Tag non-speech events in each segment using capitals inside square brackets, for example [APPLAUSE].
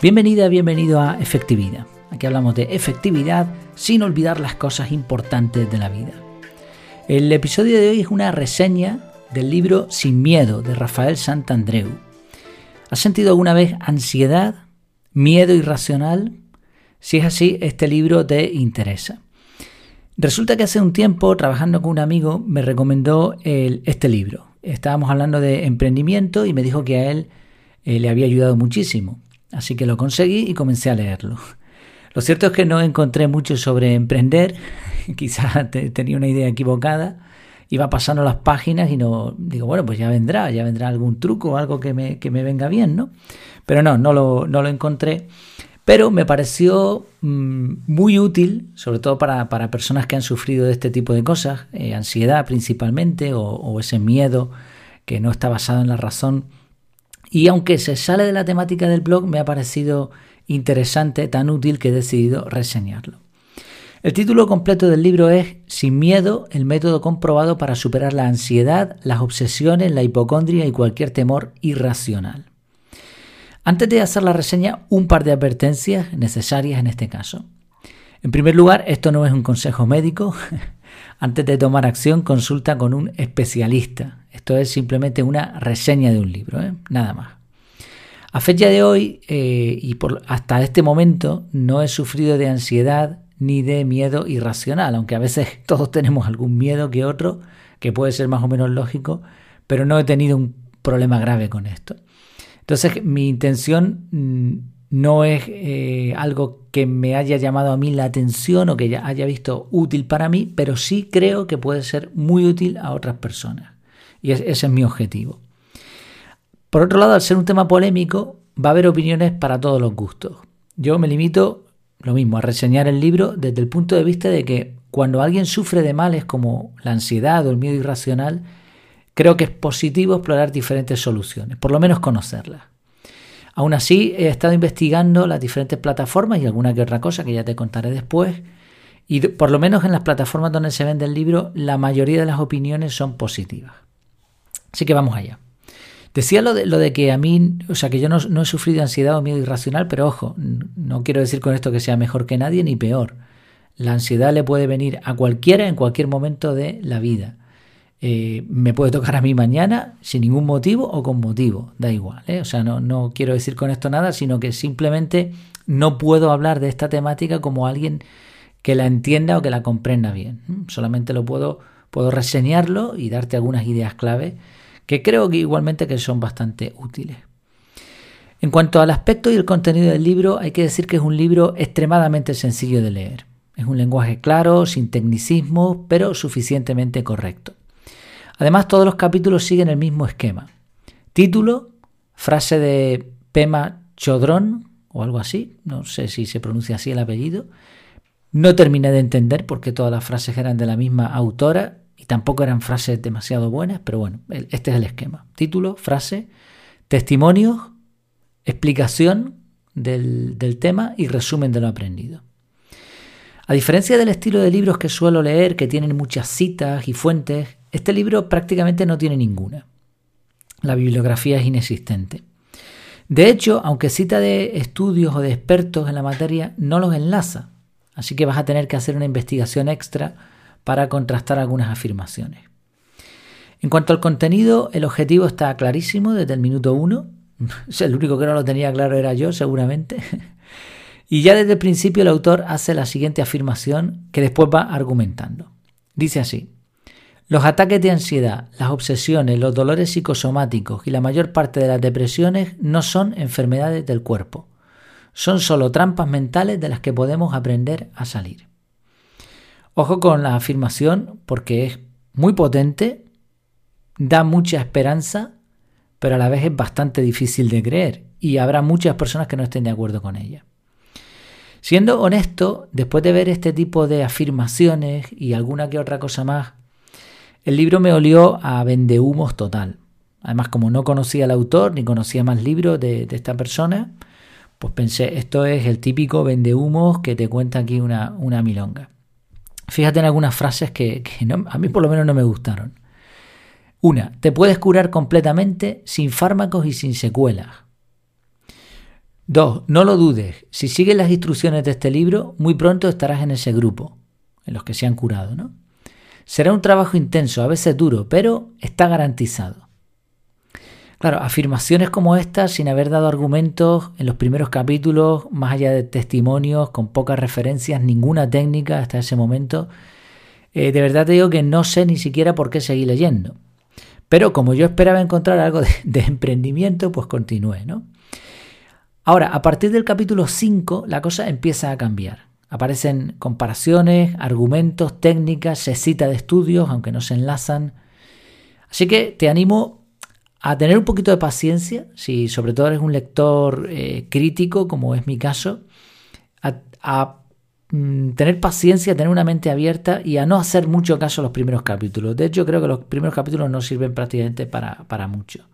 Bienvenida, bienvenido a Efectividad. Aquí hablamos de efectividad sin olvidar las cosas importantes de la vida. El episodio de hoy es una reseña del libro Sin Miedo de Rafael Santandreu. ¿Has sentido alguna vez ansiedad, miedo irracional? Si es así, este libro te interesa. Resulta que hace un tiempo, trabajando con un amigo, me recomendó este libro. Estábamos hablando de emprendimiento y me dijo que a él eh, le había ayudado muchísimo. Así que lo conseguí y comencé a leerlo. Lo cierto es que no encontré mucho sobre emprender, [LAUGHS] quizás tenía una idea equivocada, iba pasando las páginas y no digo, bueno, pues ya vendrá, ya vendrá algún truco o algo que me, que me venga bien, ¿no? Pero no, no lo, no lo encontré. Pero me pareció mm, muy útil, sobre todo para, para, personas que han sufrido de este tipo de cosas, eh, ansiedad principalmente, o, o ese miedo que no está basado en la razón y aunque se sale de la temática del blog, me ha parecido interesante, tan útil que he decidido reseñarlo. El título completo del libro es Sin miedo, el método comprobado para superar la ansiedad, las obsesiones, la hipocondria y cualquier temor irracional. Antes de hacer la reseña, un par de advertencias necesarias en este caso. En primer lugar, esto no es un consejo médico. [LAUGHS] Antes de tomar acción, consulta con un especialista. Esto es simplemente una reseña de un libro, ¿eh? nada más. A fecha de hoy eh, y hasta este momento no he sufrido de ansiedad ni de miedo irracional, aunque a veces [LAUGHS] todos tenemos algún miedo que otro, que puede ser más o menos lógico, pero no he tenido un problema grave con esto. Entonces mi intención mm, no es eh, algo que me haya llamado a mí la atención o que haya visto útil para mí, pero sí creo que puede ser muy útil a otras personas. Y ese es mi objetivo. Por otro lado, al ser un tema polémico, va a haber opiniones para todos los gustos. Yo me limito, lo mismo, a reseñar el libro desde el punto de vista de que cuando alguien sufre de males como la ansiedad o el miedo irracional, creo que es positivo explorar diferentes soluciones, por lo menos conocerlas. Aún así, he estado investigando las diferentes plataformas y alguna que otra cosa que ya te contaré después. Y por lo menos en las plataformas donde se vende el libro, la mayoría de las opiniones son positivas. Así que vamos allá. Decía lo de, lo de que a mí, o sea, que yo no, he sufrido ansiedad o miedo irracional, pero ojo, no quiero decir con esto que sea mejor que nadie ni peor. La ansiedad le puede venir a cualquiera en cualquier momento de la vida. Eh, me puede tocar a mí mañana sin ningún motivo o con motivo, da igual. ¿eh? O sea, no, no quiero decir con esto nada, sino que simplemente no puedo hablar de esta temática como alguien que la entienda o que la comprenda bien. Solamente lo puedo, puedo reseñarlo y darte algunas ideas clave que creo que igualmente que son bastante útiles. En cuanto al aspecto y el contenido del libro, hay que decir que es un libro extremadamente sencillo de leer. Es un lenguaje claro, sin tecnicismo, pero suficientemente correcto. Además, todos los capítulos siguen el mismo esquema. Título, frase de Pema Chodrón o algo así, no sé si se pronuncia así el apellido. No terminé de entender porque todas las frases eran de la misma autora y tampoco eran frases demasiado buenas, pero bueno, este es el esquema. Título, frase, testimonios, explicación del, del tema y resumen de lo aprendido. A diferencia del estilo de libros que suelo leer, que tienen muchas citas y fuentes, este libro prácticamente no tiene ninguna. La bibliografía es inexistente. De hecho, aunque cita de estudios o de expertos en la materia, no los enlaza. Así que vas a tener que hacer una investigación extra para contrastar algunas afirmaciones. En cuanto al contenido, el objetivo está clarísimo desde el minuto uno. [LAUGHS] El único que no lo tenía claro era yo, seguramente. [LAUGHS] Y ya desde el principio el autor hace la siguiente afirmación que después va argumentando. Dice así, los ataques de ansiedad, las obsesiones, los dolores psicosomáticos y la mayor parte de las depresiones no son enfermedades del cuerpo. Son solo trampas mentales de las que podemos aprender a salir. Ojo con la afirmación porque es muy potente, da mucha esperanza, pero a la vez es bastante difícil de creer y habrá muchas personas que no estén de acuerdo con ella. Siendo honesto, después de ver este tipo de afirmaciones y alguna que otra cosa más, el libro me olió a vendehumos total. Además, como no conocía al autor ni conocía más libros de, esta persona, pues pensé, esto es el típico vendehumos que te cuenta aquí una, milonga. Fíjate en algunas frases que, a mí por lo menos no me gustaron. Una, te puedes curar completamente sin fármacos y sin secuelas. Dos, no lo dudes. Si sigues las instrucciones de este libro, muy pronto estarás en ese grupo, en los que se han curado, ¿no? Será un trabajo intenso, a veces duro, pero está garantizado. Claro, afirmaciones como estas, sin haber dado argumentos en los primeros capítulos, más allá de testimonios, con pocas referencias, ninguna técnica hasta ese momento, eh, de verdad te digo que no sé ni siquiera por qué seguir leyendo. Pero como yo esperaba encontrar algo de, de emprendimiento, pues continué, ¿no? Ahora, a partir del capítulo 5, la cosa empieza a cambiar. Aparecen comparaciones, argumentos, técnicas, se cita de estudios, aunque no se enlazan. Así que te animo a tener un poquito de paciencia, si sobre todo eres un lector eh, crítico, como es mi caso, a, mm, tener paciencia, a tener una mente abierta y a no hacer mucho caso a los primeros capítulos. De hecho, creo que los primeros capítulos no sirven prácticamente para, para mucho.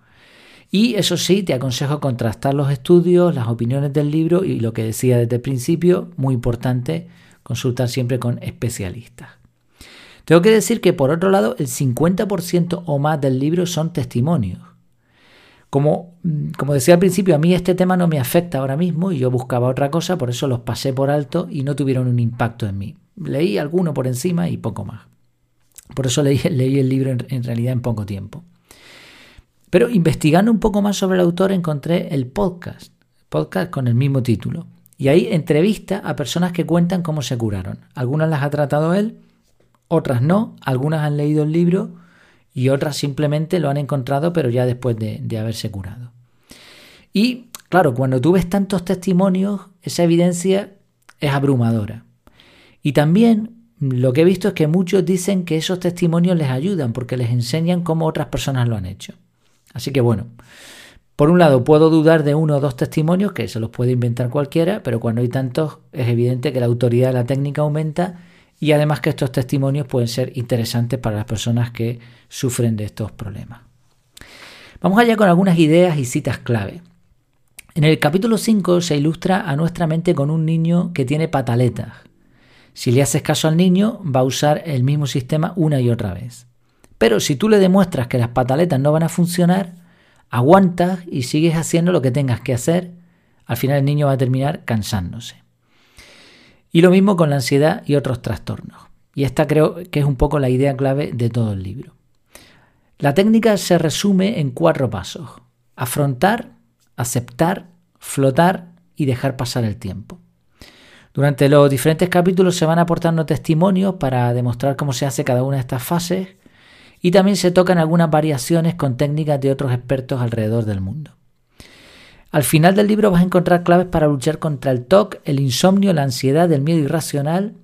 Y eso sí, te aconsejo contrastar los estudios, las opiniones del libro y lo que decía desde el principio, muy importante, consultar siempre con especialistas. Tengo que decir que por otro lado, el 50% o más del libro son testimonios. Como, mm, como decía al principio, a mí este tema no me afecta ahora mismo y yo buscaba otra cosa, por eso los pasé por alto y no tuvieron un impacto en mí. Leí alguno por encima y poco más. Por eso leí, [LAUGHS] el libro en realidad en poco tiempo. Pero investigando un poco más sobre el autor encontré el podcast, podcast con el mismo título. Y ahí entrevista a personas que cuentan cómo se curaron. Algunas las ha tratado él, otras no, algunas han leído el libro y otras simplemente lo han encontrado pero ya después de, de haberse curado. Y claro, cuando tú ves tantos testimonios, esa evidencia es abrumadora. Y también lo que he visto es que muchos dicen que esos testimonios les ayudan porque les enseñan cómo otras personas lo han hecho. Así que bueno, por un lado puedo dudar de uno o dos testimonios, que se los puede inventar cualquiera, pero cuando hay tantos es evidente que la autoridad de la técnica aumenta y además que estos testimonios pueden ser interesantes para las personas que sufren de estos problemas. Vamos allá con algunas ideas y citas clave. En el capítulo 5 se ilustra a nuestra mente con un niño que tiene pataletas. Si le haces caso al niño, va a usar el mismo sistema una y otra vez. Pero si tú le demuestras que las pataletas no van a funcionar, aguantas y sigues haciendo lo que tengas que hacer, al final el niño va a terminar cansándose. Y lo mismo con la ansiedad y otros trastornos. Y esta creo que es un poco la idea clave de todo el libro. La técnica se resume en cuatro pasos. Afrontar, aceptar, flotar y dejar pasar el tiempo. Durante los diferentes capítulos se van aportando testimonios para demostrar cómo se hace cada una de estas fases y también se tocan algunas variaciones con técnicas de otros expertos alrededor del mundo. Al final del libro vas a encontrar claves para luchar contra el TOC, el insomnio, la ansiedad, el miedo irracional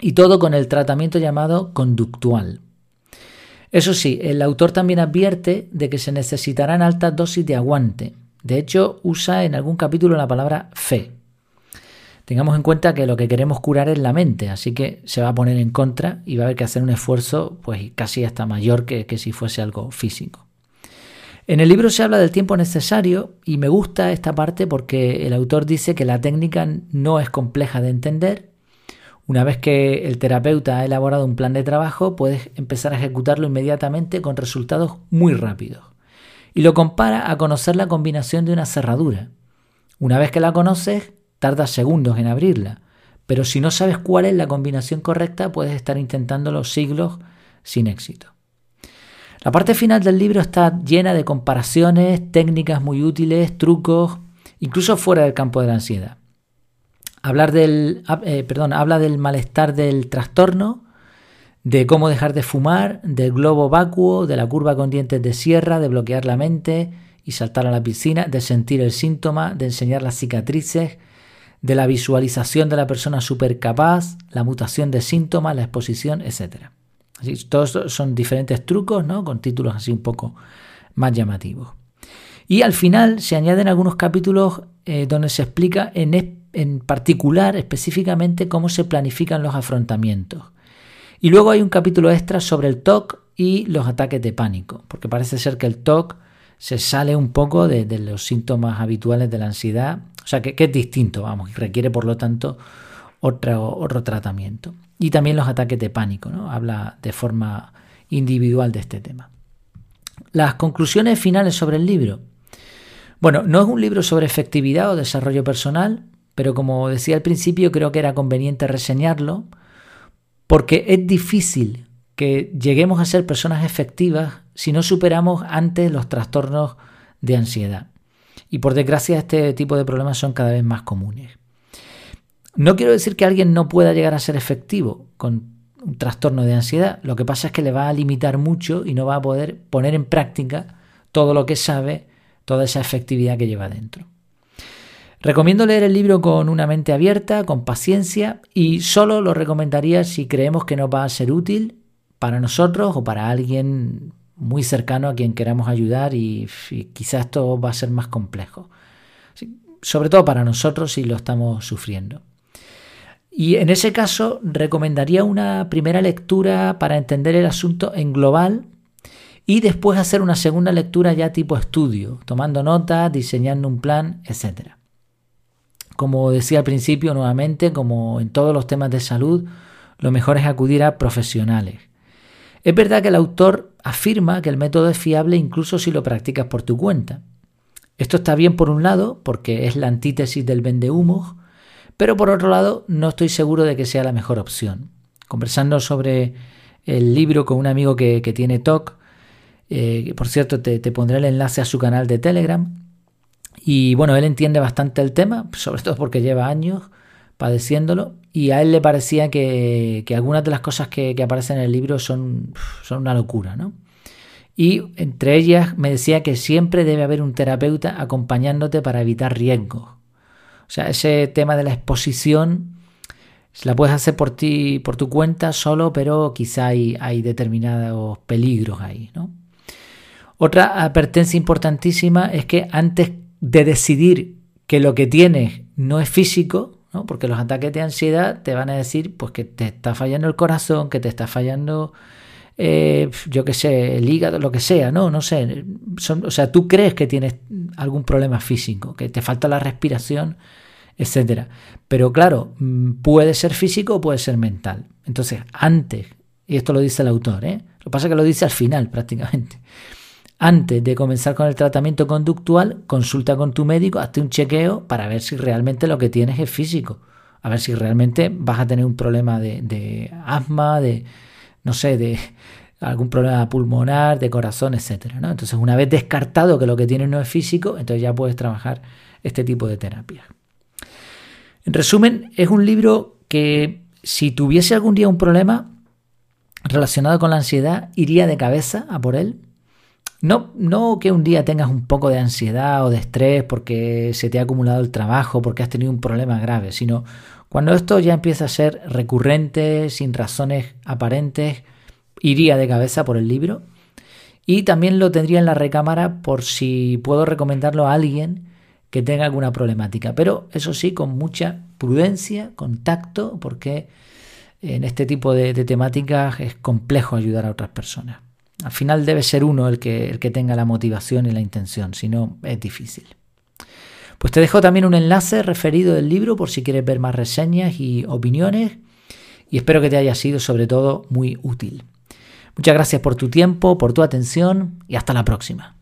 y todo con el tratamiento llamado conductual. Eso sí, el autor también advierte de que se necesitarán altas dosis de aguante. De hecho, usa en algún capítulo la palabra fe. Tengamos en cuenta que lo que queremos curar es la mente, así que se va a poner en contra y va a haber que hacer un esfuerzo pues casi hasta mayor que, que si fuese algo físico. En el libro se habla del tiempo necesario y me gusta esta parte porque el autor dice que la técnica no es compleja de entender. Una vez que el terapeuta ha elaborado un plan de trabajo, puedes empezar a ejecutarlo inmediatamente con resultados muy rápidos. Y lo compara a conocer la combinación de una cerradura. Una vez que la conoces, tarda segundos en abrirla, pero si no sabes cuál es la combinación correcta, puedes estar intentándolo siglos sin éxito. La parte final del libro está llena de comparaciones, técnicas muy útiles, trucos, incluso fuera del campo de la ansiedad. Hablar del, eh, perdón, habla del malestar del trastorno, de cómo dejar de fumar, del globo vacuo, de la curva con dientes de sierra, de bloquear la mente y saltar a la piscina, de sentir el síntoma, de enseñar las cicatrices, de la visualización de la persona supercapaz, la mutación de síntomas, la exposición, etc. Así, todos son diferentes trucos, ¿no? Con títulos así un poco más llamativos. Y al final se añaden algunos capítulos eh, donde se explica en, en particular, específicamente, cómo se planifican los afrontamientos. Y luego hay un capítulo extra sobre el TOC y los ataques de pánico, porque parece ser que el TOC se sale un poco de, de los síntomas habituales de la ansiedad o sea, que, es distinto, vamos, y requiere por lo tanto otro, otro tratamiento. Y también los ataques de pánico, ¿no? Habla de forma individual de este tema. Las conclusiones finales sobre el libro. Bueno, no es un libro sobre efectividad o desarrollo personal, pero como decía al principio, creo que era conveniente reseñarlo, porque es difícil que lleguemos a ser personas efectivas si no superamos antes los trastornos de ansiedad. Y por desgracia este tipo de problemas son cada vez más comunes. No quiero decir que alguien no pueda llegar a ser efectivo con un trastorno de ansiedad. Lo que pasa es que le va a limitar mucho y no va a poder poner en práctica todo lo que sabe, toda esa efectividad que lleva dentro. Recomiendo leer el libro con una mente abierta, con paciencia y solo lo recomendaría si creemos que nos va a ser útil para nosotros o para alguien muy cercano a quien queramos ayudar y, quizás esto va a ser más complejo. sobre todo para nosotros si lo estamos sufriendo. Y en ese caso recomendaría una primera lectura para entender el asunto en global y después hacer una segunda lectura ya tipo estudio, tomando notas, diseñando un plan, etc. Como decía al principio, nuevamente, como en todos los temas de salud, lo mejor es acudir a profesionales. Es verdad que el autor afirma que el método es fiable incluso si lo practicas por tu cuenta. Esto está bien por un lado, porque es la antítesis del vendehumos, pero por otro lado, no estoy seguro de que sea la mejor opción. Conversando sobre el libro con un amigo que, tiene TOC, eh, por cierto, te, pondré el enlace a su canal de Telegram. Y bueno, él entiende bastante el tema, sobre todo porque lleva años padeciéndolo. Y a él le parecía que, algunas de las cosas que, que, aparecen en el libro son, son una locura, ¿no? Y entre ellas me decía que siempre debe haber un terapeuta acompañándote para evitar riesgos. O sea, ese tema de la exposición la puedes hacer por ti, por tu cuenta solo, pero quizá hay, hay determinados peligros ahí, ¿no? Otra advertencia importantísima es que antes de decidir que lo que tienes no es físico, ¿no? porque los ataques de ansiedad te van a decir pues, que te está fallando el corazón, que te está fallando, eh, yo qué sé, el hígado, lo que sea, ¿no? No sé. o sea, tú crees que tienes algún problema físico, que te falta la respiración etcétera. Pero claro, mm, puede ser físico o puede ser mental. Entonces, antes, y esto lo dice el autor, ¿eh? lo que pasa es que lo dice al final prácticamente. Antes de comenzar con el tratamiento conductual, consulta con tu médico, hazte un chequeo para ver si realmente lo que tienes es físico. A ver si realmente vas a tener un problema de, asma, de, no sé, de [LAUGHS] algún problema pulmonar, de corazón, etcétera. ¿no? Entonces, una vez descartado que lo que tienes no es físico, entonces ya puedes trabajar este tipo de terapia. En resumen, es un libro que si tuviese algún día un problema relacionado con la ansiedad, iría de cabeza a por él. No, no que un día tengas un poco de ansiedad o de estrés porque se te ha acumulado el trabajo, porque has tenido un problema grave, sino cuando esto ya empieza a ser recurrente, sin razones aparentes, iría de cabeza por el libro. Y también lo tendría en la recámara por si puedo recomendarlo a alguien que tenga alguna problemática. Pero eso sí, con mucha prudencia, con tacto, porque en este tipo de, temáticas es complejo ayudar a otras personas. Al final debe ser uno el que, el que tenga la motivación y la intención, si no es difícil. Pues te dejo también un enlace referido del libro por si quieres ver más reseñas y opiniones y espero que te haya sido sobre todo muy útil. Muchas gracias por tu tiempo, por tu atención y hasta la próxima.